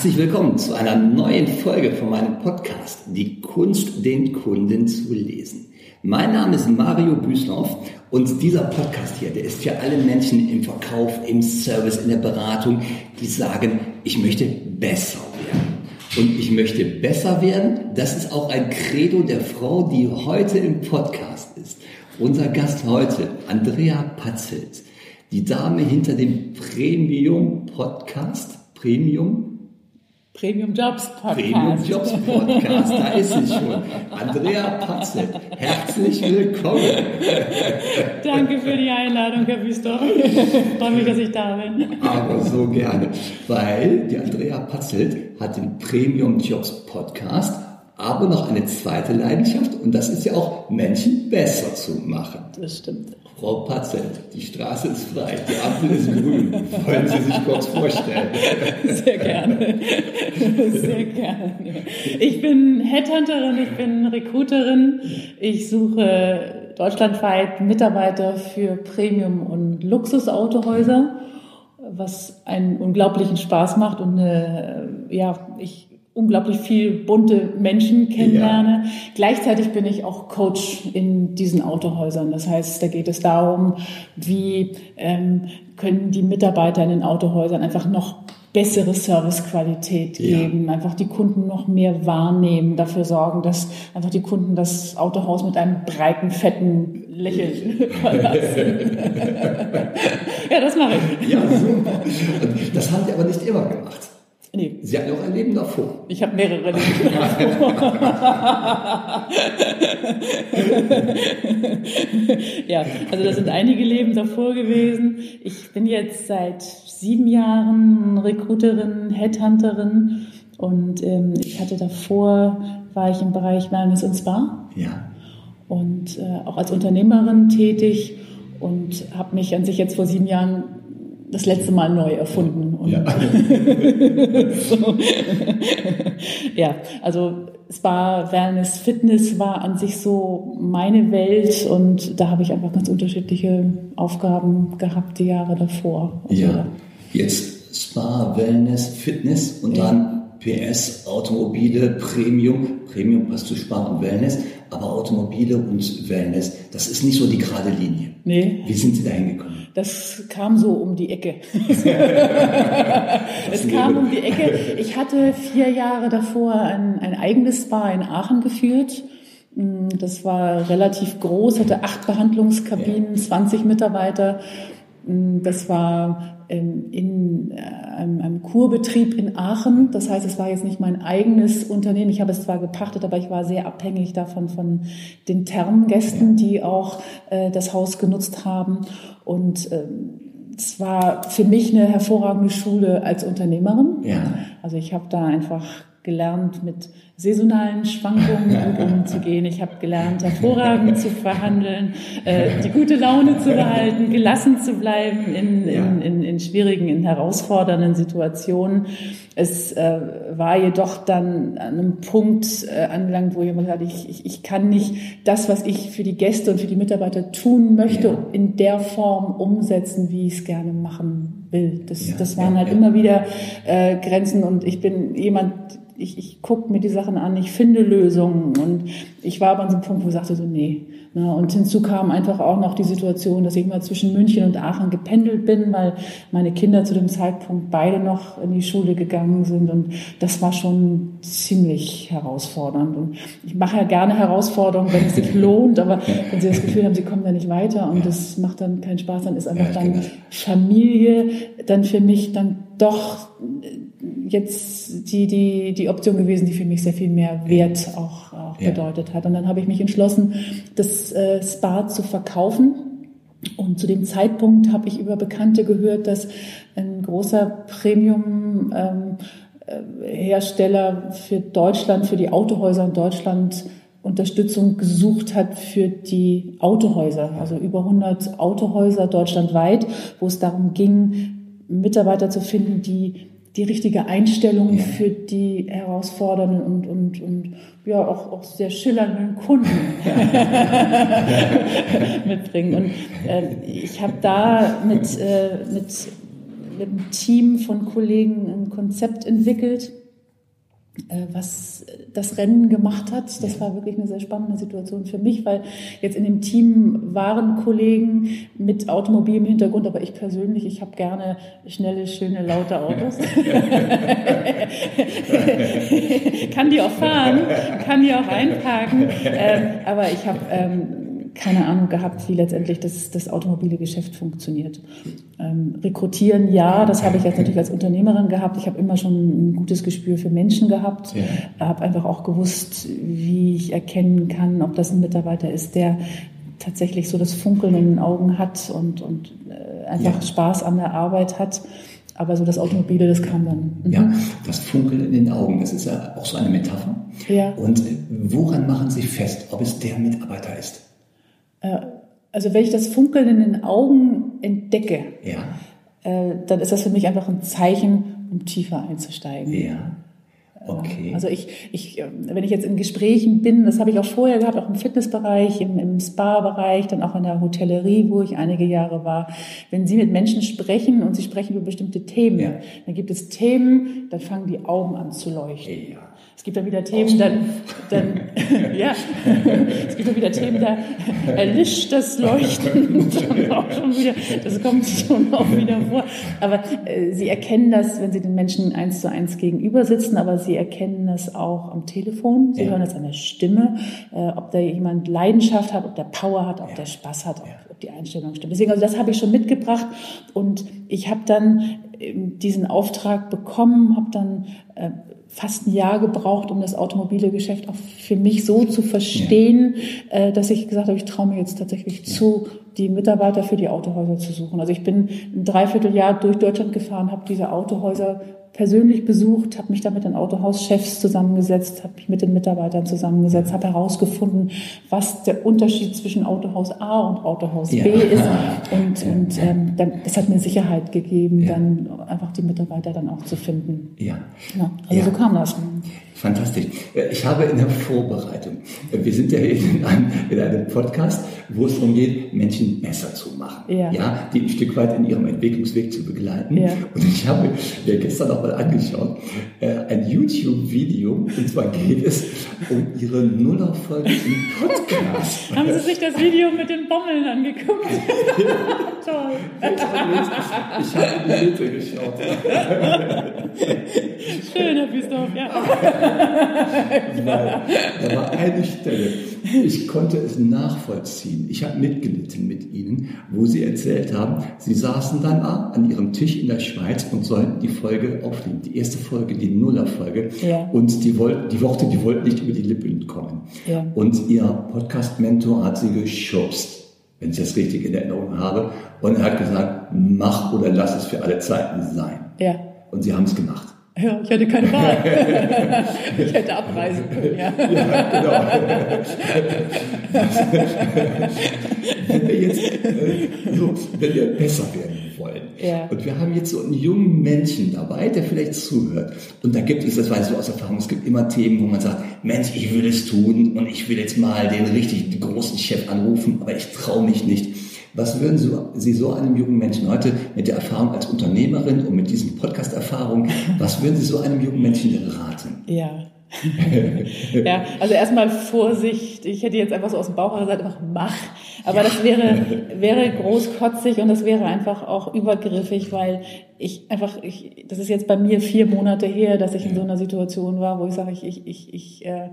Herzlich willkommen zu einer neuen Folge von meinem Podcast, Die Kunst, den Kunden zu lesen. Mein Name ist Mario Büsloff und dieser Podcast hier, der ist für alle Menschen im Verkauf, im Service, in der Beratung, die sagen, ich möchte besser werden. Und ich möchte besser werden, das ist auch ein Credo der Frau, die heute im Podcast ist. Unser Gast heute, Andrea Patzelt, die Dame hinter dem Premium Podcast, Premium Premium Jobs Podcast. Premium Jobs Podcast, da ist sie schon. Andrea Patzelt, herzlich willkommen. Danke für die Einladung, Herr Büstorf. Freue mich, dass ich da bin. Aber so gerne, weil die Andrea Patzelt hat den Premium Jobs Podcast aber noch eine zweite Leidenschaft und das ist ja auch Menschen besser zu machen. Das stimmt. Frau Patzelt, die Straße ist frei, die Ampel ist grün. Wollen Sie sich kurz vorstellen? Sehr gerne. Sehr gerne. Ich bin Headhunterin, ich bin Recruiterin. Ich suche deutschlandweit Mitarbeiter für Premium- und Luxusautohäuser, was einen unglaublichen Spaß macht und eine, ja, ich unglaublich viel bunte Menschen kennenlerne. Ja. Gleichzeitig bin ich auch Coach in diesen Autohäusern. Das heißt, da geht es darum, wie ähm, können die Mitarbeiter in den Autohäusern einfach noch bessere Servicequalität geben, ja. einfach die Kunden noch mehr wahrnehmen, dafür sorgen, dass einfach die Kunden das Autohaus mit einem breiten, fetten Lächeln verlassen. ja, das mache ich. Ja, super. Das haben Sie aber nicht immer gemacht. Nee. Sie hatten auch ein Leben davor. Ich habe mehrere Leben davor. ja, also das sind einige Leben davor gewesen. Ich bin jetzt seit sieben Jahren Recruiterin, Headhunterin und ähm, ich hatte davor, war ich im Bereich Wellness und Spa. Ja. Und äh, auch als Unternehmerin tätig und habe mich an sich jetzt vor sieben Jahren das letzte Mal neu erfunden. Und ja. so. ja, also Spa, Wellness, Fitness war an sich so meine Welt und da habe ich einfach ganz unterschiedliche Aufgaben gehabt die Jahre davor. Also ja, jetzt Spa, Wellness, Fitness und ja. dann PS, Automobile, Premium. Premium passt zu Spa und Wellness, aber Automobile und Wellness, das ist nicht so die gerade Linie. Nee. Wie sind Sie da hingekommen? Das kam so um die Ecke. es kam um die Ecke. Ich hatte vier Jahre davor ein, ein eigenes Spa in Aachen geführt. Mm, das war relativ groß, hatte acht Behandlungskabinen, 20 Mitarbeiter. Mm, das war ähm, in äh, einem, Kurbetrieb in Aachen. Das heißt, es war jetzt nicht mein eigenes Unternehmen. Ich habe es zwar gepachtet, aber ich war sehr abhängig davon von den Thermgästen, die auch äh, das Haus genutzt haben. Und ähm, es war für mich eine hervorragende Schule als Unternehmerin. Ja. Also ich habe da einfach gelernt, mit saisonalen Schwankungen gut umzugehen. Ich habe gelernt, hervorragend zu verhandeln, äh, die gute Laune zu behalten, gelassen zu bleiben in, in, in, in schwierigen, in herausfordernden Situationen. Es äh, war jedoch dann an einem Punkt äh, angelangt, wo jemand hat, ich, ich, ich kann nicht das, was ich für die Gäste und für die Mitarbeiter tun möchte, ja. in der Form umsetzen, wie ich es gerne machen will. Das, ja, das waren ja, halt immer wieder äh, Grenzen und ich bin jemand, ich, ich gucke mir die Sachen an, ich finde Lösungen. Und ich war aber an so einem Punkt, wo ich sagte so, nee. Na, und hinzu kam einfach auch noch die Situation, dass ich mal zwischen München und Aachen gependelt bin, weil meine Kinder zu dem Zeitpunkt beide noch in die Schule gegangen sind. Und das war schon ziemlich herausfordernd. Und ich mache ja gerne Herausforderungen, wenn es sich lohnt, aber wenn Sie das Gefühl haben, Sie kommen da nicht weiter und das macht dann keinen Spaß, dann ist einfach dann genau. Familie dann für mich dann doch jetzt die, die, die Option gewesen, die für mich sehr viel mehr Wert auch, auch ja. bedeutet hat. Und dann habe ich mich entschlossen, das äh, Spa zu verkaufen. Und zu dem Zeitpunkt habe ich über Bekannte gehört, dass ein großer Premium ähm, äh, Hersteller für Deutschland, für die Autohäuser in Deutschland Unterstützung gesucht hat für die Autohäuser, also über 100 Autohäuser deutschlandweit, wo es darum ging, Mitarbeiter zu finden, die die richtige Einstellung ja. für die herausfordernden und, und, und ja auch, auch sehr schillernden Kunden mitbringen. Und äh, ich habe da mit, äh, mit mit einem Team von Kollegen ein Konzept entwickelt, was das Rennen gemacht hat. Das war wirklich eine sehr spannende Situation für mich, weil jetzt in dem Team waren Kollegen mit Automobil im Hintergrund, aber ich persönlich, ich habe gerne schnelle, schöne, laute Autos. kann die auch fahren, kann die auch einparken, ähm, aber ich habe ähm, keine Ahnung gehabt, wie letztendlich das, das automobile Geschäft funktioniert. Ähm, rekrutieren, ja, das habe ich jetzt natürlich als Unternehmerin gehabt. Ich habe immer schon ein gutes Gespür für Menschen gehabt, ja. habe einfach auch gewusst, wie ich erkennen kann, ob das ein Mitarbeiter ist, der tatsächlich so das Funkeln in den Augen hat und, und äh, einfach ja. Spaß an der Arbeit hat. Aber so das Automobile, das kam dann. Mhm. Ja, das Funkeln in den Augen, das ist ja auch so eine Metapher. Ja. Und woran machen Sie fest, ob es der Mitarbeiter ist? Äh, also wenn ich das Funkeln in den Augen entdecke, ja. Äh, dann ist das für mich einfach ein Zeichen, um tiefer einzusteigen. Ja. Okay. Also ich, ich, äh, wenn ich jetzt in Gesprächen bin, das habe ich auch vorher gehabt, auch im Fitnessbereich, im, im Spa-Bereich, dann auch in der Hotellerie, wo ich einige Jahre war. Wenn Sie mit Menschen sprechen und Sie sprechen über bestimmte Themen, ja. dann gibt es Themen, dann fangen die Augen an zu leuchten. Ja. Es gibt dann wieder Themen, dann, dann ja, es gibt dann wieder Themen, da erlischt das Leuchten dann auch schon wieder, das kommt schon auch wieder vor. Aber äh, Sie erkennen das, wenn Sie den Menschen eins zu eins gegenüber sitzen, aber Sie erkennen das auch am Telefon, Sie ja. hören das an der Stimme, äh, ob da jemand Leidenschaft hat, ob der Power hat, ob ja. der Spaß hat, ob, ob die Einstellung stimmt. Deswegen, also das habe ich schon mitgebracht und ich habe dann ähm, diesen Auftrag bekommen, habe dann äh, fast ein Jahr gebraucht, um das automobile Geschäft auch für mich so zu verstehen, ja. äh, dass ich gesagt habe, ich traue mir jetzt tatsächlich ja. zu, die Mitarbeiter für die Autohäuser zu suchen. Also ich bin ein Dreivierteljahr durch Deutschland gefahren, habe diese Autohäuser persönlich besucht, habe mich da mit den Autohauschefs zusammengesetzt, habe mich mit den Mitarbeitern zusammengesetzt, habe herausgefunden, was der Unterschied zwischen Autohaus A und Autohaus ja. B ist. Und, ja. und ähm, dann, das hat mir Sicherheit gegeben, ja. dann einfach die Mitarbeiter dann auch zu finden. Ja. also so kam das. Fantastisch. Äh, ich habe in der Vorbereitung, äh, wir sind ja in einem, in einem Podcast, wo es darum geht, Menschen besser zu machen. Ja. ja. die ein Stück weit in ihrem Entwicklungsweg zu begleiten. Ja. Und ich habe mir gestern noch mal angeschaut, äh, ein YouTube-Video, und zwar geht es um ihre Nullerfolge im Podcast. Haben Sie sich das Video mit den Bommeln angeguckt? Toll. Ich habe in die Mitte geschaut. Schön, Herr Büstorf, ja. Nein, da war eine Stelle, ich konnte es nachvollziehen. Ich habe mitgelitten mit Ihnen, wo Sie erzählt haben, Sie saßen dann an Ihrem Tisch in der Schweiz und sollten die Folge aufnehmen. Die erste Folge, die Nullerfolge. Ja. Und die, die Worte, die wollten nicht über die Lippen kommen. Ja. Und Ihr Podcast-Mentor hat Sie geschubst wenn ich das richtig in Erinnerung habe. Und er hat gesagt, mach oder lass es für alle Zeiten sein. Ja. Und Sie haben es gemacht. Ja, ich hatte keine Wahl. ich hätte abreisen können, ja. ja genau. wenn wir jetzt äh, so, wenn wir besser werden wollen. Ja. Und wir haben jetzt so einen jungen Menschen dabei, der vielleicht zuhört. Und da gibt es, das weiß ich aus Erfahrung, es gibt immer Themen, wo man sagt, Mensch, ich will es tun und ich will jetzt mal den richtig großen Chef anrufen, aber ich traue mich nicht. Was würden Sie so einem jungen Menschen heute mit der Erfahrung als Unternehmerin und mit diesen Podcast-Erfahrungen, was würden Sie so einem jungen Menschen raten? Ja. ja, also erstmal Vorsicht. Ich hätte jetzt einfach so aus dem Bauch gesagt, einfach mach. Aber ja. das wäre, wäre großkotzig und das wäre einfach auch übergriffig, weil ich einfach, ich, das ist jetzt bei mir vier Monate her, dass ich in so einer Situation war, wo ich sage, ich, ich, ich, ich äh,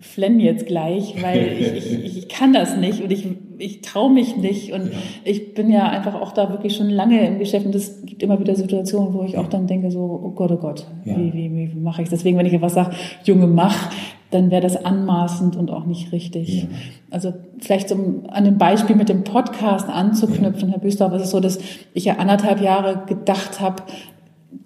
flenn jetzt gleich, weil ich, ich, ich kann das nicht und ich, ich traue mich nicht. Und ja. ich bin ja einfach auch da wirklich schon lange im Geschäft und es gibt immer wieder Situationen, wo ich auch dann denke, so, oh Gott, oh Gott, ja. wie, wie, wie mache ich das? Deswegen, wenn ich etwas sage, Junge, mach, dann wäre das anmaßend und auch nicht richtig. Ja. Also vielleicht um an dem Beispiel mit dem Podcast anzuknüpfen, Herr Büstorf, ist es so, dass ich ja anderthalb Jahre gedacht habe,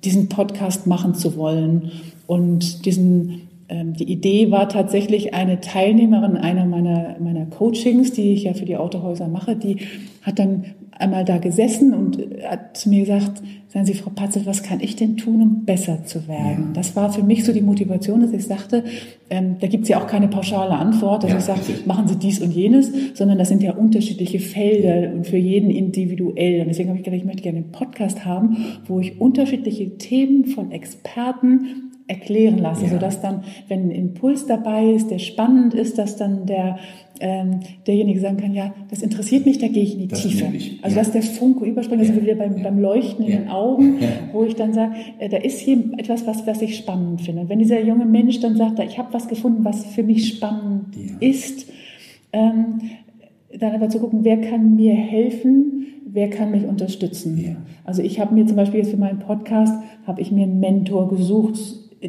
diesen Podcast machen zu wollen und diesen die Idee war tatsächlich eine Teilnehmerin einer meiner, meiner Coachings, die ich ja für die Autohäuser mache, die hat dann einmal da gesessen und hat zu mir gesagt, sagen Sie, Frau Patzel, was kann ich denn tun, um besser zu werden? Ja. Das war für mich so die Motivation, dass ich sagte, ähm, da gibt es ja auch keine pauschale Antwort, dass ja, ich sage, machen Sie dies und jenes, sondern das sind ja unterschiedliche Felder und für jeden individuell. Und deswegen habe ich gedacht, ich möchte gerne einen Podcast haben, wo ich unterschiedliche Themen von Experten erklären lasse, ja. sodass dann, wenn ein Impuls dabei ist, der spannend ist, dass dann der ähm, derjenige sagen kann, ja, das interessiert mich, da gehe ich in die das Tiefe. Also ja. dass der Funke überspringt, sind wir wieder beim, beim Leuchten in den Augen, wo ich dann sage, äh, da ist hier etwas, was, was ich spannend finde. Und wenn dieser junge Mensch dann sagt, ich habe was gefunden, was für mich spannend ist, ähm, dann aber zu gucken, wer kann mir helfen, wer kann mich unterstützen. Also ich habe mir zum Beispiel jetzt für meinen Podcast, habe ich mir einen Mentor gesucht,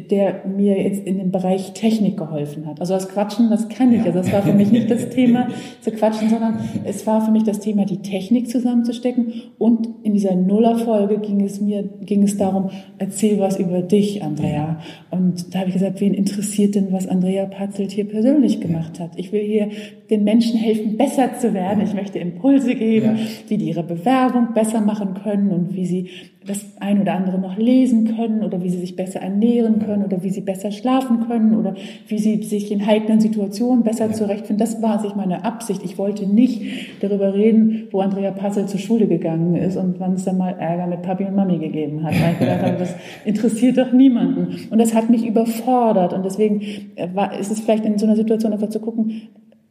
der mir jetzt in dem Bereich Technik geholfen hat. Also das Quatschen, das kann ich. Also das war für mich nicht das Thema zu quatschen, sondern es war für mich das Thema, die Technik zusammenzustecken. Und in dieser Nullerfolge ging es mir, ging es darum, erzähl was über dich, Andrea. Und da habe ich gesagt, wen interessiert denn, was Andrea Patzelt hier persönlich gemacht hat? Ich will hier den Menschen helfen, besser zu werden. Ich möchte Impulse geben, wie die ihre Bewerbung besser machen können und wie sie das ein oder andere noch lesen können oder wie sie sich besser ernähren können oder wie sie besser schlafen können oder wie sie sich in heiklen Situationen besser zurechtfinden. Das war sich meine Absicht. Ich wollte nicht darüber reden, wo Andrea Passel zur Schule gegangen ist und wann es dann mal Ärger mit Papi und Mami gegeben hat. Weil ich gedacht habe, das interessiert doch niemanden. Und das hat mich überfordert. Und deswegen äh, war, ist es vielleicht in so einer Situation einfach zu gucken,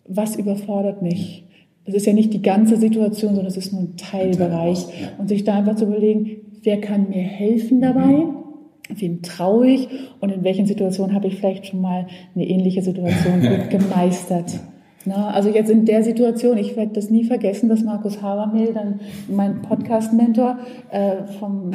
was überfordert mich? Es ist ja nicht die ganze Situation, sondern es ist nur ein Teilbereich. Und sich da einfach zu überlegen, wer kann mir helfen dabei? Mhm. Wem traue ich und in welchen Situationen habe ich vielleicht schon mal eine ähnliche Situation gut gemeistert? Na, also jetzt in der Situation, ich werde das nie vergessen, dass Markus Habermehl, dann mein Podcast-Mentor äh, vom,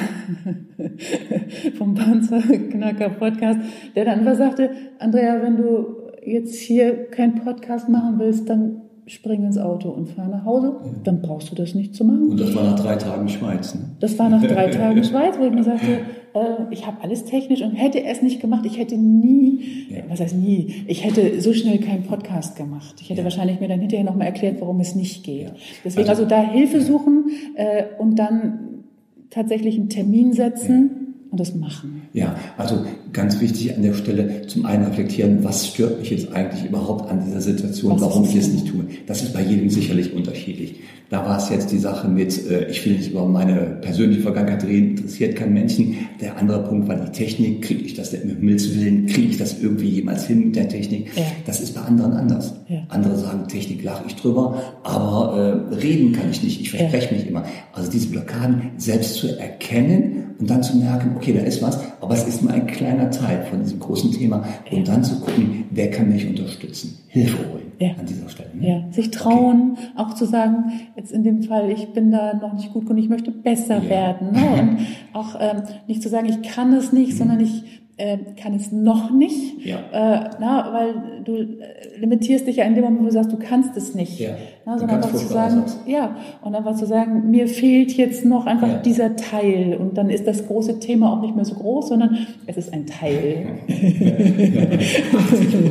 vom Panzerknacker Podcast, der dann immer sagte, Andrea, wenn du jetzt hier keinen Podcast machen willst, dann spring ins Auto und fahr nach Hause, dann brauchst du das nicht zu machen. Und das war nach drei Tagen Schweiz. Ne? Das war nach drei Tagen Schweiz, wo ich mir sagte, äh, ich habe alles technisch und hätte es nicht gemacht, ich hätte nie, ja. was heißt nie, ich hätte so schnell keinen Podcast gemacht. Ich hätte ja. wahrscheinlich mir dann hinterher nochmal erklärt, warum es nicht geht. Ja. Deswegen also, also, da Hilfe suchen äh, und dann tatsächlich einen Termin setzen und das machen. Ja, also ganz wichtig an der Stelle zum einen reflektieren, was stört mich jetzt eigentlich überhaupt an dieser Situation, was warum ich es nicht tue. Das ist bei jedem sicherlich unterschiedlich. Da war es jetzt die Sache mit, äh, ich will nicht über meine persönliche Vergangenheit reden, interessiert kein Menschen. Der andere Punkt war die Technik, kriege ich das mit Himmels Willen, kriege ich das irgendwie jemals hin mit der Technik? Ja. Das ist bei anderen anders. Ja. Andere sagen, Technik lache ich drüber, aber äh, reden kann ich nicht, ich verspreche ja. mich immer. Also diese Blockaden selbst zu erkennen und dann zu merken, okay, da ist was, aber es ist nur ein kleiner Teil von diesem großen Thema und dann zu gucken, wer kann mich unterstützen, Hilfe holen ja. an dieser Stelle. Ne? Ja, sich trauen, okay. auch zu sagen, jetzt in dem Fall, ich bin da noch nicht gut genug, ich möchte besser ja. werden. Ne? Und auch ähm, nicht zu sagen, ich kann es nicht, mhm. sondern ich äh, kann es noch nicht, ja. äh, na, weil du äh, limitierst dich ja in dem Moment, wo du sagst, du kannst es nicht. Ja. Na, sondern einfach zu sagen, ja, und einfach zu sagen, mir fehlt jetzt noch einfach ja. dieser Teil und dann ist das große Thema auch nicht mehr so groß, sondern es ist ein Teil.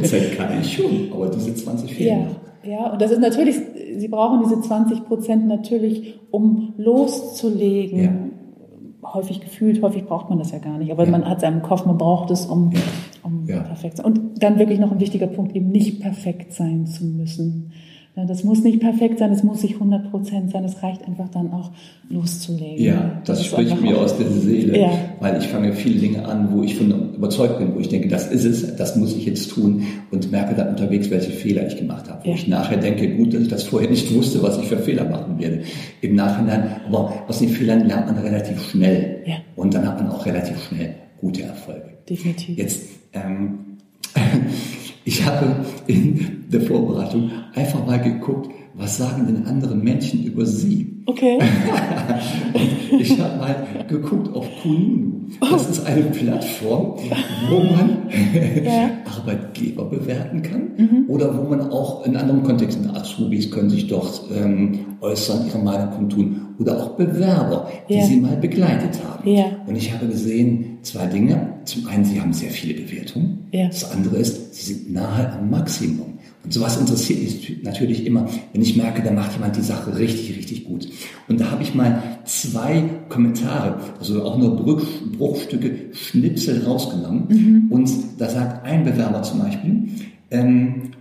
Ja. 80 Prozent kann ich schon, aber diese 20 fehlen noch. Ja, und das ist natürlich, Sie brauchen diese 20 Prozent natürlich, um loszulegen, häufig gefühlt, häufig braucht man das ja gar nicht, aber ja. man hat es im Kopf, man braucht es, um, um ja. perfekt zu sein. Und dann wirklich noch ein wichtiger Punkt, eben nicht perfekt sein zu müssen. Das muss nicht perfekt sein, es muss nicht 100 Prozent sein, es reicht einfach dann auch loszulegen. Ja, das, das spricht mir aus der Seele, ja. weil ich fange viele Dinge an, wo ich von überzeugt bin, wo ich denke, das ist es, das muss ich jetzt tun und merke dann unterwegs, welche Fehler ich gemacht habe. Wo ja. ich nachher denke, gut, dass ich das vorher nicht wusste, was ich für Fehler machen werde. Im Nachhinein, aber aus den Fehlern lernt man relativ schnell ja. und dann hat man auch relativ schnell gute Erfolge. Definitiv. Jetzt, ähm, ich habe in der Vorbereitung einfach mal geguckt, was sagen denn andere Menschen über sie? Okay. ich habe mal geguckt auf Kununu. Das ist eine Plattform, wo man ja. Arbeitgeber bewerten kann mhm. oder wo man auch in anderen Kontexten, Azubis können sich dort ähm, äußern, ihre Meinung kundtun oder auch Bewerber, die ja. sie mal begleitet haben. Ja. Und ich habe gesehen, zwei Dinge. Zum einen, sie haben sehr viele Bewertungen. Das andere ist, sie sind nahe am Maximum. Und sowas interessiert mich natürlich immer, wenn ich merke, da macht jemand die Sache richtig, richtig gut. Und da habe ich mal zwei Kommentare, also auch nur Bruch, Bruchstücke, Schnipsel rausgenommen. Mhm. Und da sagt ein Bewerber zum Beispiel, ähm,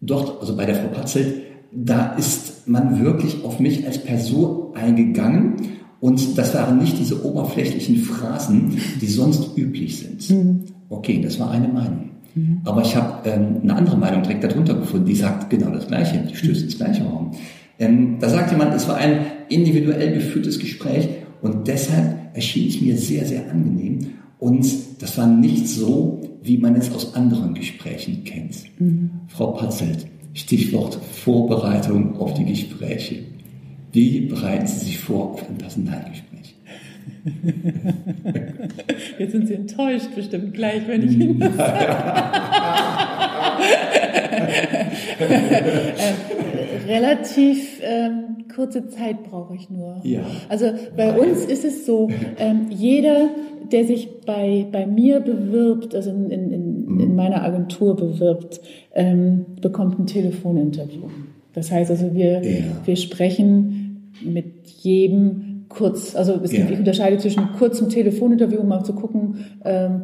dort, also bei der Frau Patzelt, da ist man wirklich auf mich als Person eingegangen und das waren nicht diese oberflächlichen Phrasen, die sonst üblich sind. Mhm. Okay, das war eine Meinung. Mhm. Aber ich habe ähm, eine andere Meinung direkt darunter gefunden, die sagt genau das Gleiche, die stößt ins gleiche Raum. Ähm, da sagt jemand, es war ein individuell geführtes Gespräch und deshalb erschien es mir sehr, sehr angenehm. Und das war nicht so, wie man es aus anderen Gesprächen kennt. Mhm. Frau Patzelt, Stichwort Vorbereitung auf die Gespräche. Wie bereiten Sie sich vor auf ein Personalgespräch? Jetzt sind Sie enttäuscht bestimmt gleich, wenn ich Ihnen das sage. äh, relativ ähm, kurze Zeit brauche ich nur. Ja. Also bei uns ist es so, ähm, jeder, der sich bei, bei mir bewirbt, also in, in, in, in mhm. meiner Agentur bewirbt, ähm, bekommt ein Telefoninterview. Das heißt also, wir, ja. wir sprechen mit jedem kurz, also es gibt, ja. ich unterscheide zwischen kurzem Telefoninterview, um mal zu gucken, ähm,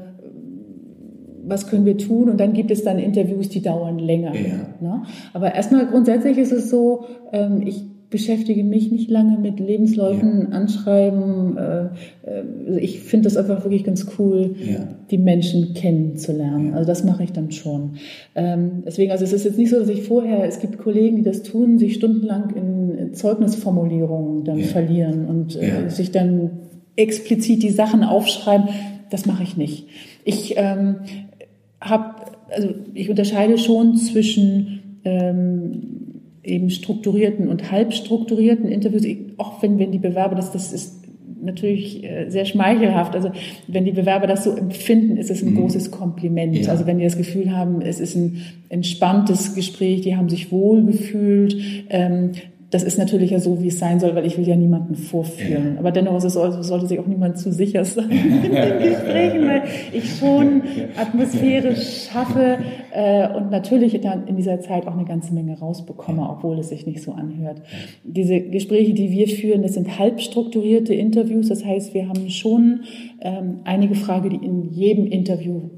was können wir tun? Und dann gibt es dann Interviews, die dauern länger. Ja. Ne? Aber erstmal grundsätzlich ist es so, ähm, ich beschäftige mich nicht lange mit Lebensläufen, ja. Anschreiben. Äh, äh, ich finde das einfach wirklich ganz cool, ja. die Menschen kennenzulernen. Ja. Also das mache ich dann schon. Ähm, deswegen, also es ist jetzt nicht so, dass ich vorher, es gibt Kollegen, die das tun, sich stundenlang in Zeugnisformulierungen dann verlieren und äh, sich dann explizit die Sachen aufschreiben. Das mache ich nicht. Ich ähm, habe, also ich unterscheide schon zwischen ähm, eben strukturierten und halbstrukturierten Interviews, auch wenn, wenn die Bewerber das, das ist natürlich äh, sehr schmeichelhaft. Also wenn die Bewerber das so empfinden, ist es ein mhm. großes Kompliment. Ja. Also wenn die das Gefühl haben, es ist ein entspanntes Gespräch, die haben sich wohl gefühlt, ähm, das ist natürlich ja so, wie es sein soll, weil ich will ja niemanden vorführen. Ja. Aber dennoch es, sollte sich auch niemand zu sicher sein in den Gesprächen, weil ich schon Atmosphäre schaffe äh, und natürlich dann in dieser Zeit auch eine ganze Menge rausbekomme, obwohl es sich nicht so anhört. Diese Gespräche, die wir führen, das sind halb strukturierte Interviews. Das heißt, wir haben schon ähm, einige Fragen, die in jedem Interview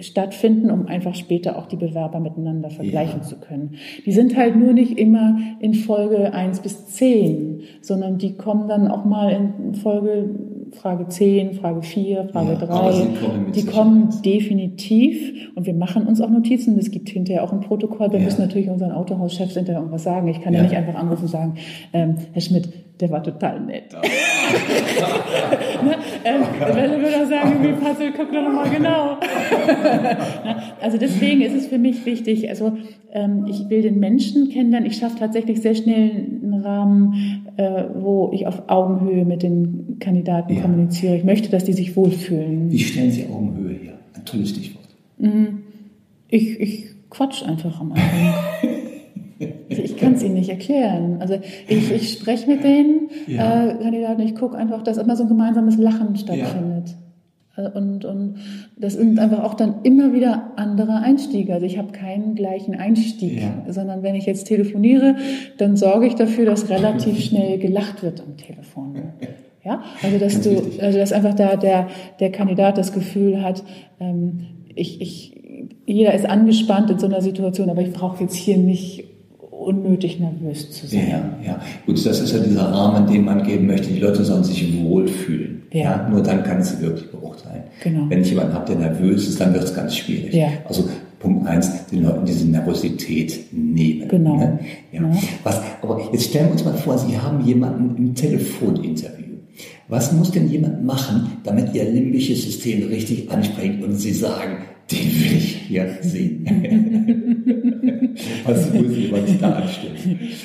stattfinden, um einfach später auch die Bewerber miteinander vergleichen ja. zu können. Die sind halt nur nicht immer in Folge eins bis zehn, sondern die kommen dann auch mal in Folge Frage 10, Frage 4, Frage ja, 3. Kommen die kommen definitiv und wir machen uns auch Notizen. Es gibt hinterher auch ein Protokoll. Wir ja. müssen natürlich unseren Autohauschefs hinterher irgendwas sagen. Ich kann ja, ja nicht einfach anrufen und sagen, ähm, Herr Schmidt, der war total nett. ne? ähm, Welle würde auch sagen, wie Puzzle, guck doch nochmal genau. also deswegen ist es für mich wichtig, also ähm, ich will den Menschen kennenlernen. Ich schaffe tatsächlich sehr schnell einen Rahmen, äh, wo ich auf Augenhöhe mit den Kandidaten ja. kommuniziere. Ich möchte, dass die sich wohlfühlen. Wie stellen Sie Augenhöhe her? Ein tolles Stichwort. Mhm. Ich, ich quatsch einfach am Anfang. Also ich kann es ihnen nicht erklären. Also ich, ich spreche mit den ja. äh, Kandidaten, ich gucke einfach, dass immer so ein gemeinsames Lachen stattfindet. Ja. Äh, und, und das sind einfach auch dann immer wieder andere Einstiege. Also ich habe keinen gleichen Einstieg, ja. sondern wenn ich jetzt telefoniere, dann sorge ich dafür, dass relativ schnell gelacht wird am Telefon. Ja, also dass du, also dass einfach da der, der Kandidat das Gefühl hat, ähm, ich, ich, jeder ist angespannt in so einer Situation, aber ich brauche jetzt hier nicht unnötig nervös zu sein. Ja, ja. Gut, das ist ja dieser Rahmen, den man geben möchte. Die Leute sollen sich wohlfühlen. Ja. ja nur dann kann es wirklich beurteilen. Genau. Wenn ich jemanden habe, der nervös ist, dann wird es ganz schwierig. Ja. Also Punkt eins, den Leuten diese Nervosität nehmen. Genau. Ne? Ja. ja. Was, aber jetzt stellen wir uns mal vor, Sie haben jemanden im Telefoninterview. Was muss denn jemand machen, damit Ihr limbisches System richtig anspringt und Sie sagen, den will ich hier sehen? Was muss jemand da anstimmen?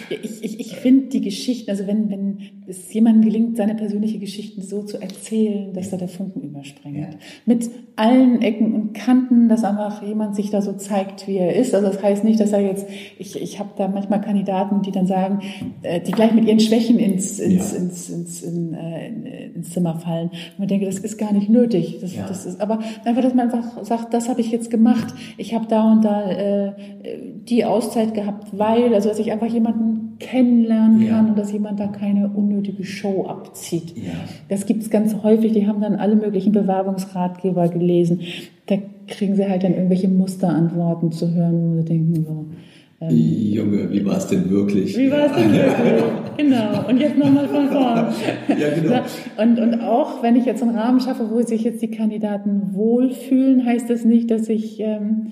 Ich, ich, ich finde die Geschichten, also wenn, wenn es jemandem gelingt, seine persönliche Geschichten so zu erzählen, dass da der Funken überspringt. Ja. Mit allen Ecken und Kanten, dass einfach jemand sich da so zeigt, wie er ist. Also das heißt nicht, dass er jetzt, ich, ich habe da manchmal Kandidaten, die dann sagen, äh, die gleich mit ihren Schwächen ins, ins, ja. ins, ins, in, äh, ins Zimmer fallen. Und man denke, das ist gar nicht nötig. Das, ja. das ist, aber einfach, dass man einfach sagt, das habe ich jetzt gemacht. Ich habe da und da äh, die Auszeit gehabt, weil, also dass ich einfach jemanden kennenlernen kann und dass jemand da keine unnötige Show abzieht. Das gibt es ganz häufig. Die haben dann alle möglichen Bewerbungsratgeber gelesen gelesen. Da kriegen sie halt dann irgendwelche Musterantworten zu hören, wo sie denken so. Ähm, Junge, wie war es denn wirklich? Wie war es denn wirklich? genau. Und jetzt nochmal von vorn. ja, genau. Und, und auch wenn ich jetzt einen Rahmen schaffe, wo sich jetzt die Kandidaten wohlfühlen, heißt das nicht, dass ich ähm,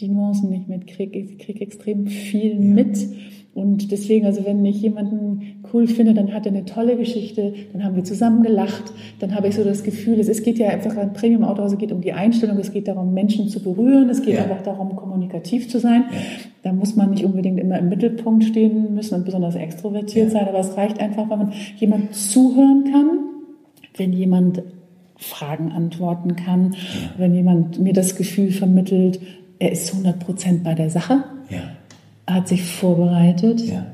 die Nuancen nicht mitkriege. Ich kriege extrem viel mit und deswegen, also wenn ich jemanden cool finde, dann hat er eine tolle Geschichte, dann haben wir zusammen gelacht, dann habe ich so das Gefühl, es geht ja einfach ein Premium-Auto, also es geht um die Einstellung, es geht darum, Menschen zu berühren, es geht ja. einfach darum, kommunikativ zu sein. Ja. Da muss man nicht unbedingt immer im Mittelpunkt stehen müssen und besonders extrovertiert ja. sein, aber es reicht einfach, wenn man jemand zuhören kann, wenn jemand Fragen antworten kann, wenn jemand mir das Gefühl vermittelt, er ist 100 Prozent bei der Sache. Ja hat sich vorbereitet, ja.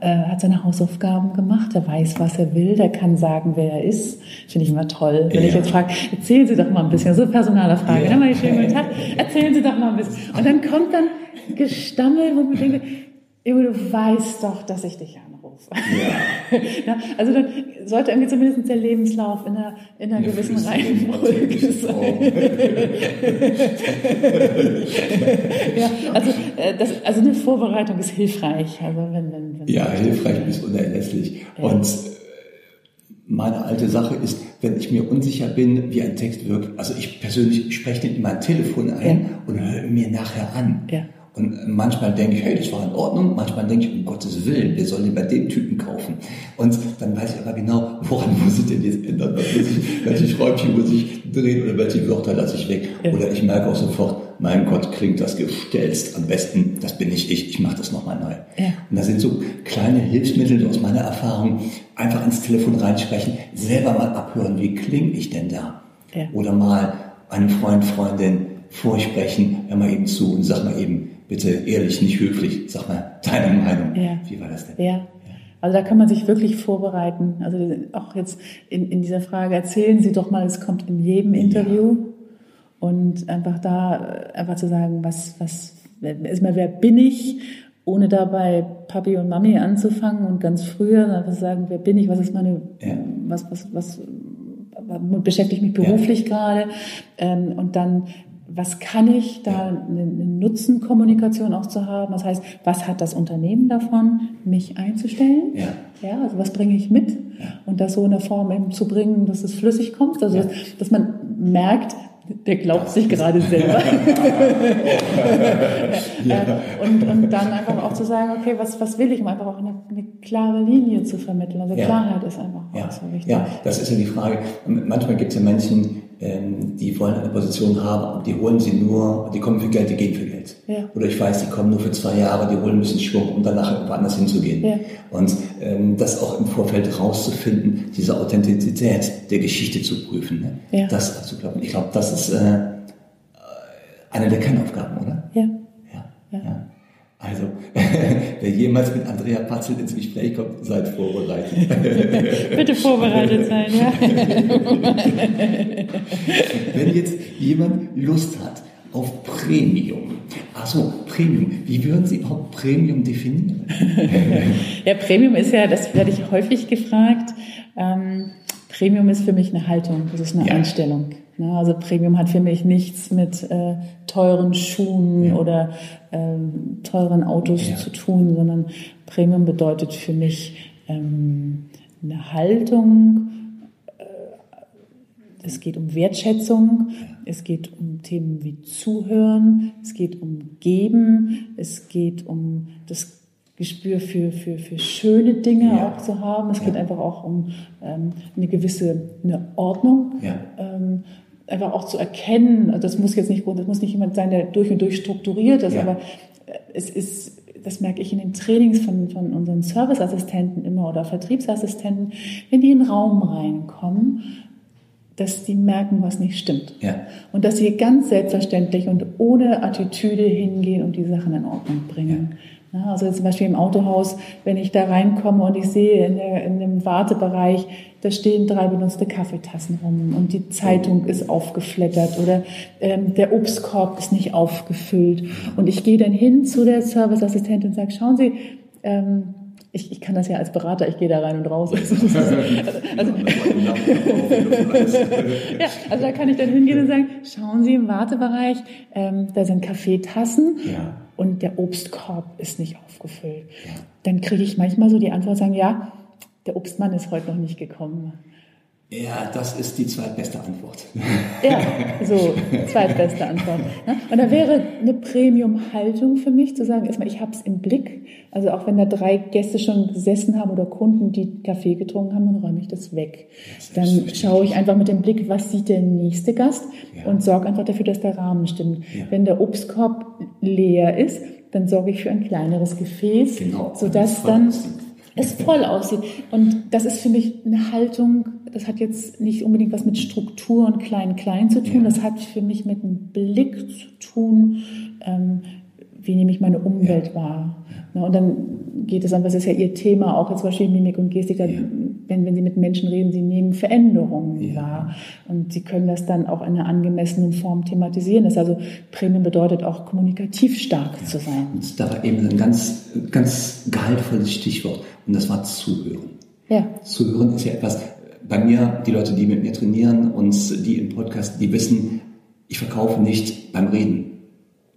äh, hat seine Hausaufgaben gemacht, er weiß, was er will, der kann sagen, wer er ist. Finde ich immer toll. Wenn ja. ich jetzt frage, erzählen Sie doch mal ein bisschen, so personale Frage, ja. dann schönen guten Tag, erzählen Sie doch mal ein bisschen. Und dann kommt dann Gestammel, wo man denkt, du weißt doch, dass ich dich anrufe. Ja. ja, also dann sollte irgendwie zumindest der Lebenslauf in einer, in einer gewissen Reihenfolge sein. ja, also, äh, das, also eine Vorbereitung ist hilfreich. Also wenn, wenn, wenn ja, hilfreich bis unerlässlich. Ja. Und äh, meine alte Sache ist, wenn ich mir unsicher bin, wie ein Text wirkt, also ich persönlich spreche den in mein Telefon ein ja. und höre mir nachher an. Ja. Und manchmal denke ich, hey, das war in Ordnung. Manchmal denke ich, um Gottes Willen, wir sollen bei dem Typen kaufen. Und dann weiß ich aber genau, woran muss ich denn jetzt ändern? Was muss ich, welche Schräubchen muss ich drehen oder welche Wörter lasse ich weg? Oder ich merke auch sofort, mein Gott, klingt das gestelzt. Am besten, das bin nicht ich, ich mache das nochmal neu. Ja. Und da sind so kleine Hilfsmittel aus meiner Erfahrung, einfach ins Telefon reinsprechen, selber mal abhören, wie klinge ich denn da? Ja. Oder mal einem Freund, Freundin vorsprechen, hör mal eben zu und sag mal eben, bitte ehrlich, nicht höflich, sag mal deine Meinung. Ja. Wie war das denn? Ja. Also da kann man sich wirklich vorbereiten. Also auch jetzt in, in dieser Frage, erzählen Sie doch mal, es kommt in jedem Interview. Ja. Und einfach da, einfach zu sagen, was, was, erstmal, wer bin ich? Ohne dabei Papi und Mami anzufangen und ganz früher einfach zu sagen, wer bin ich? Was ist meine, ja. was, was, was, beschäftigt mich beruflich ja. gerade? Ähm, und dann was kann ich da eine, Nutzenkommunikation auch zu haben? Das heißt, was hat das Unternehmen davon, mich einzustellen? Ja. Ja, also was bringe ich mit? Ja. Und das so in der Form eben zu bringen, dass es flüssig kommt. Also, ja. dass man merkt, der glaubt sich gerade selber. ja. und, und dann einfach auch zu sagen, okay, was, was will ich, um einfach auch eine, eine klare Linie zu vermitteln. Also Klarheit ist einfach ja. so wichtig. Ja, das ist ja die Frage. Manchmal gibt es ja Menschen, ähm, die wollen eine Position haben, die holen sie nur, die kommen für Geld, die gehen für Geld. Ja. Oder ich weiß, die kommen nur für zwei Jahre, die holen ein bisschen Schwung, um danach irgendwo anders hinzugehen. Ja. Und ähm, das auch im Vorfeld rauszufinden, diese Authentizität der Geschichte zu prüfen, ne? ja. das zu glauben. Ich glaube, das ist äh, eine der Kernaufgaben, oder? Ja. ja. ja. Also, wer jemals mit Andrea Patzel ins Gespräch kommt, seid vorbereitet. Bitte vorbereitet sein, ja. Wenn jetzt jemand Lust hat auf Premium, achso, Premium, wie würden Sie auch Premium definieren? ja, Premium ist ja, das werde ich häufig gefragt, ähm, Premium ist für mich eine Haltung, das ist eine ja. Einstellung. Ne? Also Premium hat für mich nichts mit äh, teuren Schuhen ja. oder ähm, teuren Autos ja. zu tun, sondern Premium bedeutet für mich ähm, eine Haltung. Äh, es geht um Wertschätzung, es geht um Themen wie Zuhören, es geht um Geben, es geht um das Gespür für, für, für schöne Dinge ja. auch zu haben. Es geht einfach auch um ähm, eine gewisse eine Ordnung. Ja. Ähm, einfach auch zu erkennen, das muss jetzt nicht, das muss nicht jemand sein, der durch und durch strukturiert ist, aber es ist, das merke ich in den Trainings von, von unseren Serviceassistenten immer oder Vertriebsassistenten, wenn die in den Raum reinkommen, dass die merken, was nicht stimmt. Ja. Und dass sie ganz selbstverständlich und ohne Attitüde hingehen und die Sachen in Ordnung bringen. Ja. also zum Beispiel im Autohaus, wenn ich da reinkomme und ich sehe in, der, in dem Wartebereich, da stehen drei benutzte Kaffeetassen rum und die Zeitung ist aufgeflattert oder ähm, der Obstkorb ist nicht aufgefüllt. Und ich gehe dann hin zu der Serviceassistentin und sage, schauen Sie, ähm, ich, ich kann das ja als Berater, ich gehe da rein und raus. Also, also, ja, also da kann ich dann hingehen und sagen, schauen Sie im Wartebereich, ähm, da sind Kaffeetassen Ja. und der Obstkorb ist nicht aufgefüllt. Dann kriege ich manchmal so die Antwort, sagen, ja, der Obstmann ist heute noch nicht gekommen. Ja, das ist die zweitbeste Antwort. Ja, so, zweitbeste Antwort. ne? Und da wäre eine Premium-Haltung für mich, zu sagen, erstmal, ich habe es im Blick. Also auch wenn da drei Gäste schon gesessen haben oder Kunden, die Kaffee getrunken haben, dann räume ich das weg. Dann schaue ich einfach mit dem Blick, was sieht der nächste Gast Ja. und sorge einfach dafür, dass der Rahmen stimmt. Ja. Wenn der Obstkorb leer ist, dann sorge ich für ein kleineres Gefäß, Genau. sodass Voll dann aussieht. Es voll aussieht. Und das ist für mich eine Haltung, das hat jetzt nicht unbedingt was mit Struktur und Klein-Klein zu tun, das hat für mich mit einem Blick zu tun, ähm, wie nehme ich meine Umwelt wahr. Na, und dann geht es an, was ist ja Ihr Thema, auch jetzt zum Beispiel Mimik und Gestik, da, Ja. wenn, wenn Sie mit Menschen reden, Sie nehmen Veränderungen Ja. wahr. Und Sie können das dann auch in einer angemessenen Form thematisieren. Das also Premium bedeutet auch kommunikativ stark zu sein. Und da war eben ein ganz, ganz gehaltvolles Stichwort und das war Zuhören. Ja. Zuhören ist ja etwas, bei mir, die Leute, die mit mir trainieren und die im Podcast, die wissen, ich verkaufe nicht beim Reden.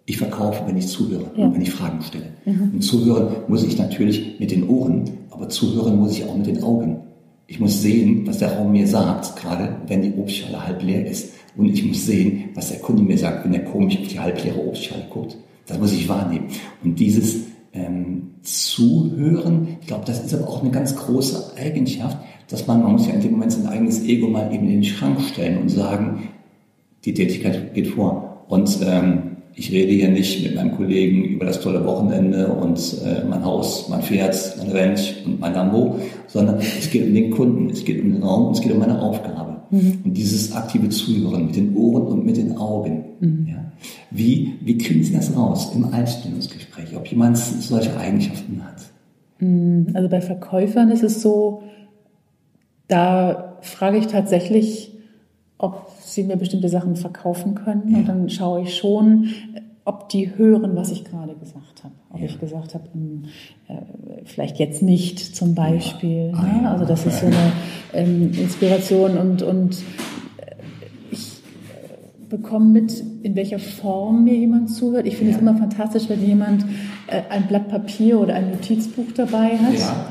Ich verkaufe, wenn ich zuhöre Ja. und wenn ich Fragen stelle. Und zuhören muss ich natürlich mit den Ohren, aber zuhören muss ich auch mit den Augen. Ich muss sehen, was der Raum mir sagt, gerade wenn die Obstschale halb leer ist. Und ich muss sehen, was der Kunde mir sagt, wenn er komisch auf die halbleere Obstschale guckt. Das muss ich wahrnehmen. Und dieses ähm, Zuhören, ich glaube, das ist aber auch eine ganz große Eigenschaft, dass man, man muss ja in dem Moment sein eigenes Ego mal eben in den Schrank stellen und sagen, die Tätigkeit geht vor. Und ähm, ich rede hier nicht mit meinem Kollegen über das tolle Wochenende und äh, mein Haus, mein Pferd, mein Ranch und mein Lambo, sondern es geht um den Kunden, es geht um den Raum, es geht um meine Aufgabe. Und dieses aktive Zuhören mit den Ohren und mit den Augen. Ja. Wie, wie kriegen Sie das raus im Einstellungsgespräch, ob jemand solche Eigenschaften hat? Also bei Verkäufern ist es so, da frage ich tatsächlich, ob sie mir bestimmte Sachen verkaufen können. Und dann schaue ich schon, ob die hören, was ich gerade gesagt habe. Ob Ja. ich gesagt habe, ähm, äh, vielleicht jetzt nicht zum Beispiel. Ja. Ah, ne? ja. Also das ist so eine ähm, Inspiration und, und äh, ich äh, bekomme mit, in welcher Form mir jemand zuhört. Ich finde es Ja. immer fantastisch, wenn jemand äh, ein Blatt Papier oder ein Notizbuch dabei hat Ja.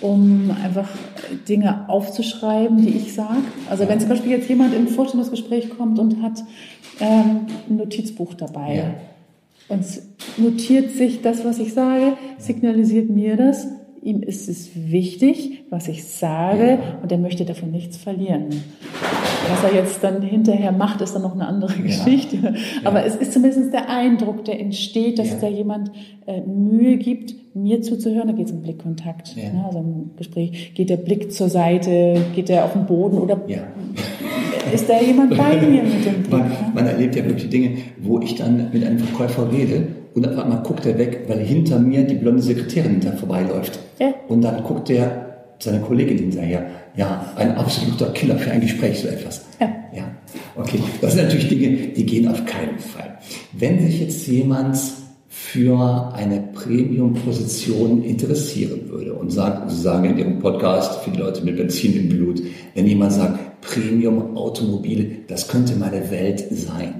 Um einfach Dinge aufzuschreiben, die ich sage. Also wenn zum Beispiel jetzt jemand in ein Vorstellungsgespräch kommt und hat ähm, ein Notizbuch dabei Ja. und notiert sich das, was ich sage, signalisiert mir das, ihm ist es wichtig, was ich sage Ja. und er möchte davon nichts verlieren. Was er jetzt dann hinterher macht, ist dann noch eine andere Geschichte. Aber es ist zumindest der Eindruck, der entsteht, dass Ja. da jemand äh, Mühe gibt, mir zuzuhören. Da geht es um Blickkontakt. Ja. Ne? Also im Gespräch geht der Blick zur Seite, geht er auf den Boden oder Ja. ist da jemand bei mir mit dem Blick? Man, ne? man erlebt ja wirklich Dinge, wo ich dann mit einem Verkäufer rede und auf einmal guckt er weg, weil hinter mir die blonde Sekretärin hinter vorbeiläuft. Ja. Und dann guckt er seine Kollegin hinterher. Ja, ein absoluter Killer für ein Gespräch, so etwas. Ja. Ja, okay. Das sind natürlich Dinge, die gehen auf keinen Fall. Wenn sich jetzt jemand für eine Premium-Position interessieren würde und sagt, Sie sagen in Ihrem Podcast für die Leute mit Benzin im Blut, wenn jemand sagt, Premium-Automobile, das könnte meine Welt sein,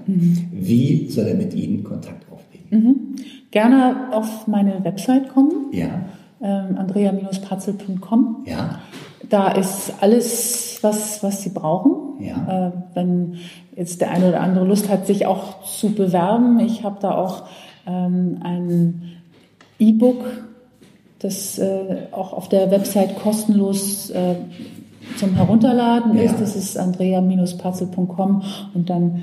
wie soll er mit Ihnen Kontakt aufnehmen? Gerne auf meine Website kommen, Ja, andrea-patzel.com. ja, Da ist alles, was, was Sie brauchen. Ja. Äh, wenn jetzt der eine oder andere Lust hat, sich auch zu bewerben. Ich habe da auch ähm, ein E-Book, das äh, auch auf der Website kostenlos äh, zum Herunterladen Ja. ist. Das ist andrea-patzel.com und dann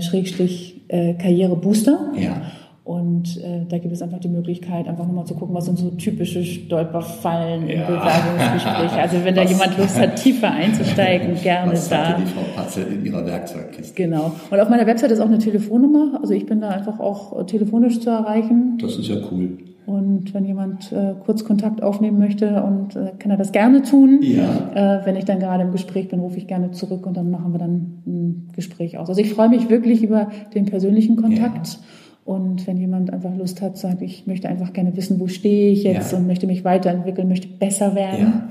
Schrägstrich Karrierebooster. ja. Und äh, da gibt es einfach die Möglichkeit, einfach nochmal zu gucken, was sind so typische Stolperfallen ja. im Bewerbungsgespräch. Also wenn da was? jemand Lust hat, tiefer einzusteigen, gerne was da. die Frau Patzel in ihrer Werkzeugkiste. Genau. Und auf meiner Website ist auch eine Telefonnummer. Also ich bin da einfach auch telefonisch zu erreichen. Das ist ja cool. Und wenn jemand äh, kurz Kontakt aufnehmen möchte, und äh, kann er das gerne tun. Ja. Äh, wenn ich dann gerade im Gespräch bin, rufe ich gerne zurück und dann machen wir dann ein Gespräch aus. Also ich freue mich wirklich über den persönlichen Kontakt. Ja. Und wenn jemand einfach Lust hat, sagt, ich möchte einfach gerne wissen, wo stehe ich jetzt ja. und möchte mich weiterentwickeln, möchte besser werden,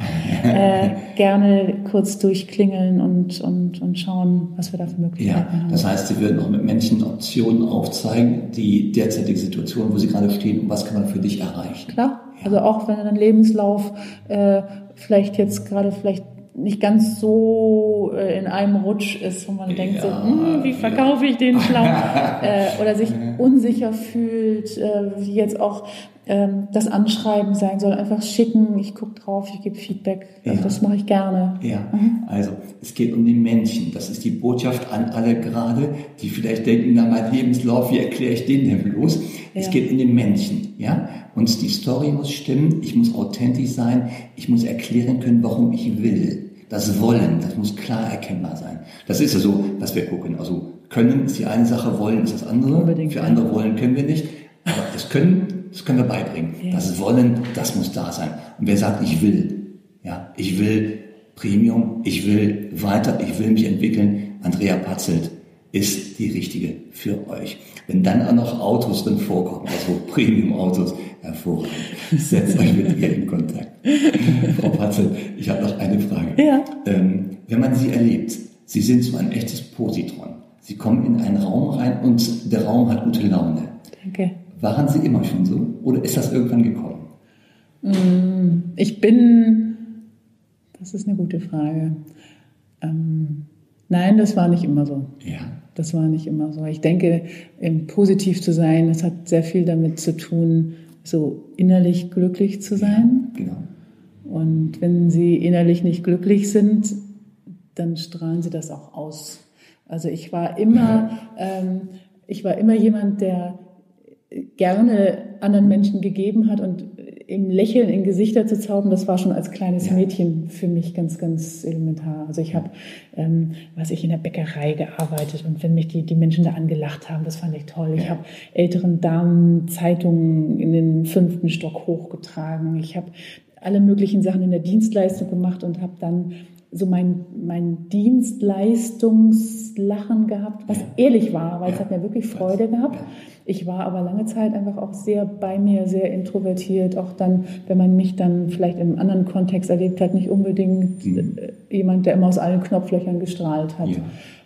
ja. äh, gerne kurz durchklingeln und, und, und schauen, was wir da für Möglichkeiten ja. haben. Das heißt, Sie würden auch mit Menschen Optionen aufzeigen, die derzeitige Situation, wo Sie gerade stehen und was kann man für dich erreichen. Klar. Also auch wenn ein Lebenslauf äh, vielleicht jetzt gerade vielleicht nicht ganz so äh, in einem Rutsch ist, wo man ja, denkt so, hm, wie verkaufe ich den schlau? äh, oder sich unsicher fühlt, äh, wie jetzt auch das Anschreiben sein soll. Einfach schicken, ich gucke drauf, ich gebe Feedback. Also ja. Das mache ich gerne. Ja, mhm. also es geht um den Menschen. Das ist die Botschaft an alle gerade, die vielleicht denken, na mein Lebenslauf, wie erkläre ich den denn bloß? Ja. Es geht um den Menschen, ja. Und die Story muss stimmen, ich muss authentisch sein, ich muss erklären können, warum ich will. Das Wollen, das muss klar erkennbar sein. Das ist ja so, was wir gucken. Also können ist die eine Sache, wollen ist das andere. Unbedingt, Für andere wollen können wir nicht. Aber das Können, das können wir beibringen. Ja. Das Wollen, das muss da sein. Und wer sagt, ich will, ja, ich will Premium, ich will weiter, ich will mich entwickeln, Andrea Patzelt ist die richtige für euch. Wenn dann auch noch Autos drin vorkommen, also Premium-Autos, hervorragend. Setzt euch mit ihr in Kontakt. Frau Patzel, ich habe noch eine Frage. Ja. Ähm, wenn man Sie erlebt, Sie sind so ein echtes Positron. Sie kommen in einen Raum rein und der Raum hat gute Laune. Danke. Waren Sie immer schon so oder ist das irgendwann gekommen? Mm, ich bin, das ist eine gute Frage. Ähm, nein, das war nicht immer so. Ja. Das war nicht immer so. Ich denke, positiv zu sein, das hat sehr viel damit zu tun, so innerlich glücklich zu sein. Ja, genau. Und wenn sie innerlich nicht glücklich sind, dann strahlen sie das auch aus. Also ich war immer, ähm, ich war immer jemand, der gerne anderen Menschen gegeben hat und im Lächeln in Gesichter zu zaubern, das war schon als kleines ja. Mädchen für mich ganz, ganz elementar. Also ich habe, ähm, was ich in der Bäckerei gearbeitet und wenn mich die, die Menschen da angelacht haben, das fand ich toll. Ich habe älteren Damen Zeitungen in den fünften Stock hochgetragen. Ich habe alle möglichen Sachen in der Dienstleistung gemacht und habe dann so mein, mein Dienstleistungslachen gehabt, was ja. ehrlich war, weil ja. es hat mir wirklich Freude gehabt. Ich war aber lange Zeit einfach auch sehr bei mir, sehr introvertiert. Auch dann, wenn man mich dann vielleicht im anderen Kontext erlebt hat, nicht unbedingt mhm. jemand, der immer aus allen Knopflöchern gestrahlt hat. Ja.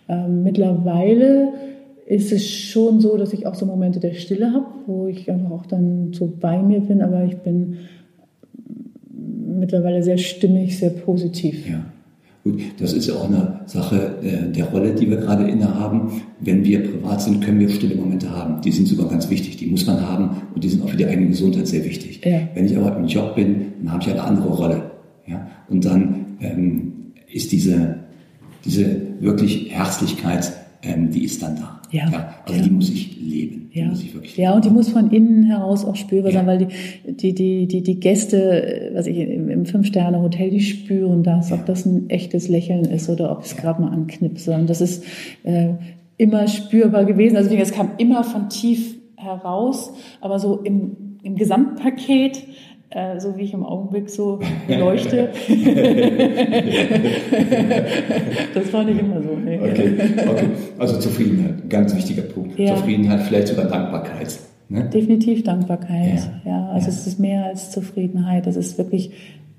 Ähm, mittlerweile ist es schon so, dass ich auch so Momente der Stille habe, wo ich einfach auch dann so bei mir bin, aber ich bin mittlerweile sehr stimmig, sehr positiv. Ja. Gut, das ist ja auch eine Sache äh, der Rolle, die wir gerade innehaben. Wenn wir privat sind, können wir stille Momente haben. Die sind sogar ganz wichtig, die muss man haben und die sind auch für die eigene Gesundheit sehr wichtig. Ja. Wenn ich aber im Job bin, dann habe ich eine andere Rolle. Ja? Und dann ähm, ist diese, diese wirklich Herzlichkeit, ähm, die ist dann da. Ja. ja also die muss ich leben. Ja. ja, und die muss von innen heraus auch spürbar ja. sein, weil die, die, die, die, die Gäste, was ich im, im Fünf-Sterne-Hotel, die spüren das, ob das ein echtes Lächeln ist oder ob es gerade mal anknipse. Und das ist äh, immer spürbar gewesen. Also es kam immer von tief heraus, aber so im, im Gesamtpaket äh, so wie ich im Augenblick so leuchte. das war nicht immer so. Nee. Okay, okay. Also Zufriedenheit, ganz wichtiger Punkt. Ja. Zufriedenheit, vielleicht sogar Dankbarkeit. Ne? Definitiv Dankbarkeit. Ja, ja also ja. es ist mehr als Zufriedenheit. Es ist wirklich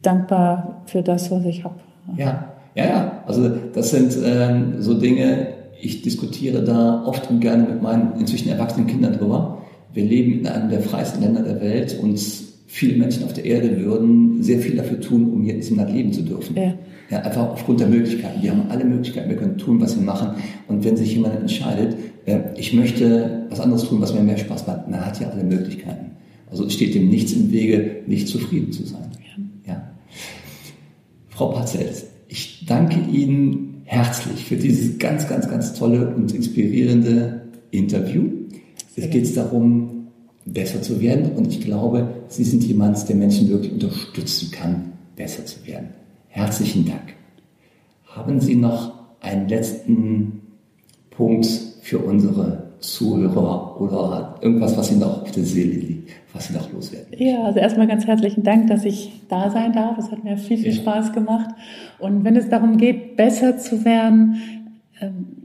dankbar für das, was ich habe. Ja, ja, ja. Also das sind ähm, so Dinge, ich diskutiere da oft und gerne mit meinen inzwischen erwachsenen Kindern drüber. Wir leben in einem der freisten Länder der Welt und viele Menschen auf der Erde würden sehr viel dafür tun, um hier in diesem Land leben zu dürfen. Ja. ja. einfach aufgrund der Möglichkeiten. Wir haben alle Möglichkeiten, wir können tun, was wir machen. Und wenn sich jemand entscheidet, äh, ich möchte was anderes tun, was mir mehr Spaß macht, dann hat ja alle Möglichkeiten. Also es steht dem nichts im Wege, nicht zufrieden zu sein. Ja. ja. Frau Parzels, ich danke Ihnen herzlich für dieses ganz, ganz, ganz tolle und inspirierende Interview. Jetzt geht es darum, besser zu werden. Und ich glaube, Sie sind jemand, der Menschen wirklich unterstützen kann, besser zu werden. Herzlichen Dank. Haben Sie noch einen letzten Punkt für unsere Zuhörer oder irgendwas, was Ihnen noch auf der Seele liegt, was Sie noch loswerden? Ja, also erstmal ganz herzlichen Dank, dass ich da sein darf. Es hat mir viel, viel ja. Spaß gemacht. Und wenn es darum geht, besser zu werden, ähm,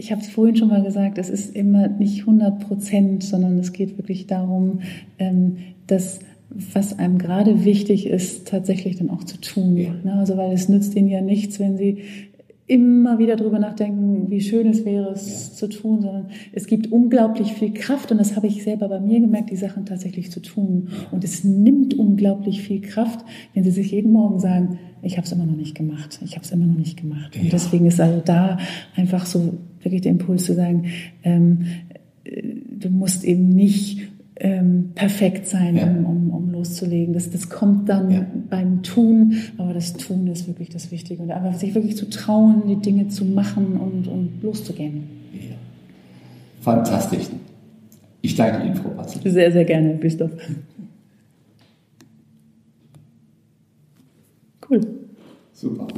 ich habe es vorhin schon mal gesagt, es ist immer nicht 100 Prozent, sondern es geht wirklich darum, ähm, dass was einem gerade wichtig ist, tatsächlich dann auch zu tun. Ja. Ne? Also weil es nützt ihnen ja nichts, wenn sie immer wieder drüber nachdenken, wie schön es wäre, es ja. zu tun, sondern es gibt unglaublich viel Kraft und das habe ich selber bei mir gemerkt, die Sachen tatsächlich zu tun. Und es nimmt unglaublich viel Kraft, wenn sie sich jeden Morgen sagen, ich habe es immer noch nicht gemacht, ich habe es immer noch nicht gemacht. Ja. Und deswegen ist also da einfach so wirklich der Impuls zu sagen, ähm, du musst eben nicht ähm, perfekt sein, ja. um, um, um, loszulegen. Das, das kommt dann ja. beim Tun, aber das Tun ist wirklich das Wichtige. Und einfach sich wirklich zu trauen, die Dinge zu machen und, und loszugehen. Ja. Fantastisch. Ich danke Ihnen, Frau Patzel. Sehr, sehr gerne, Christoph. Cool. Super.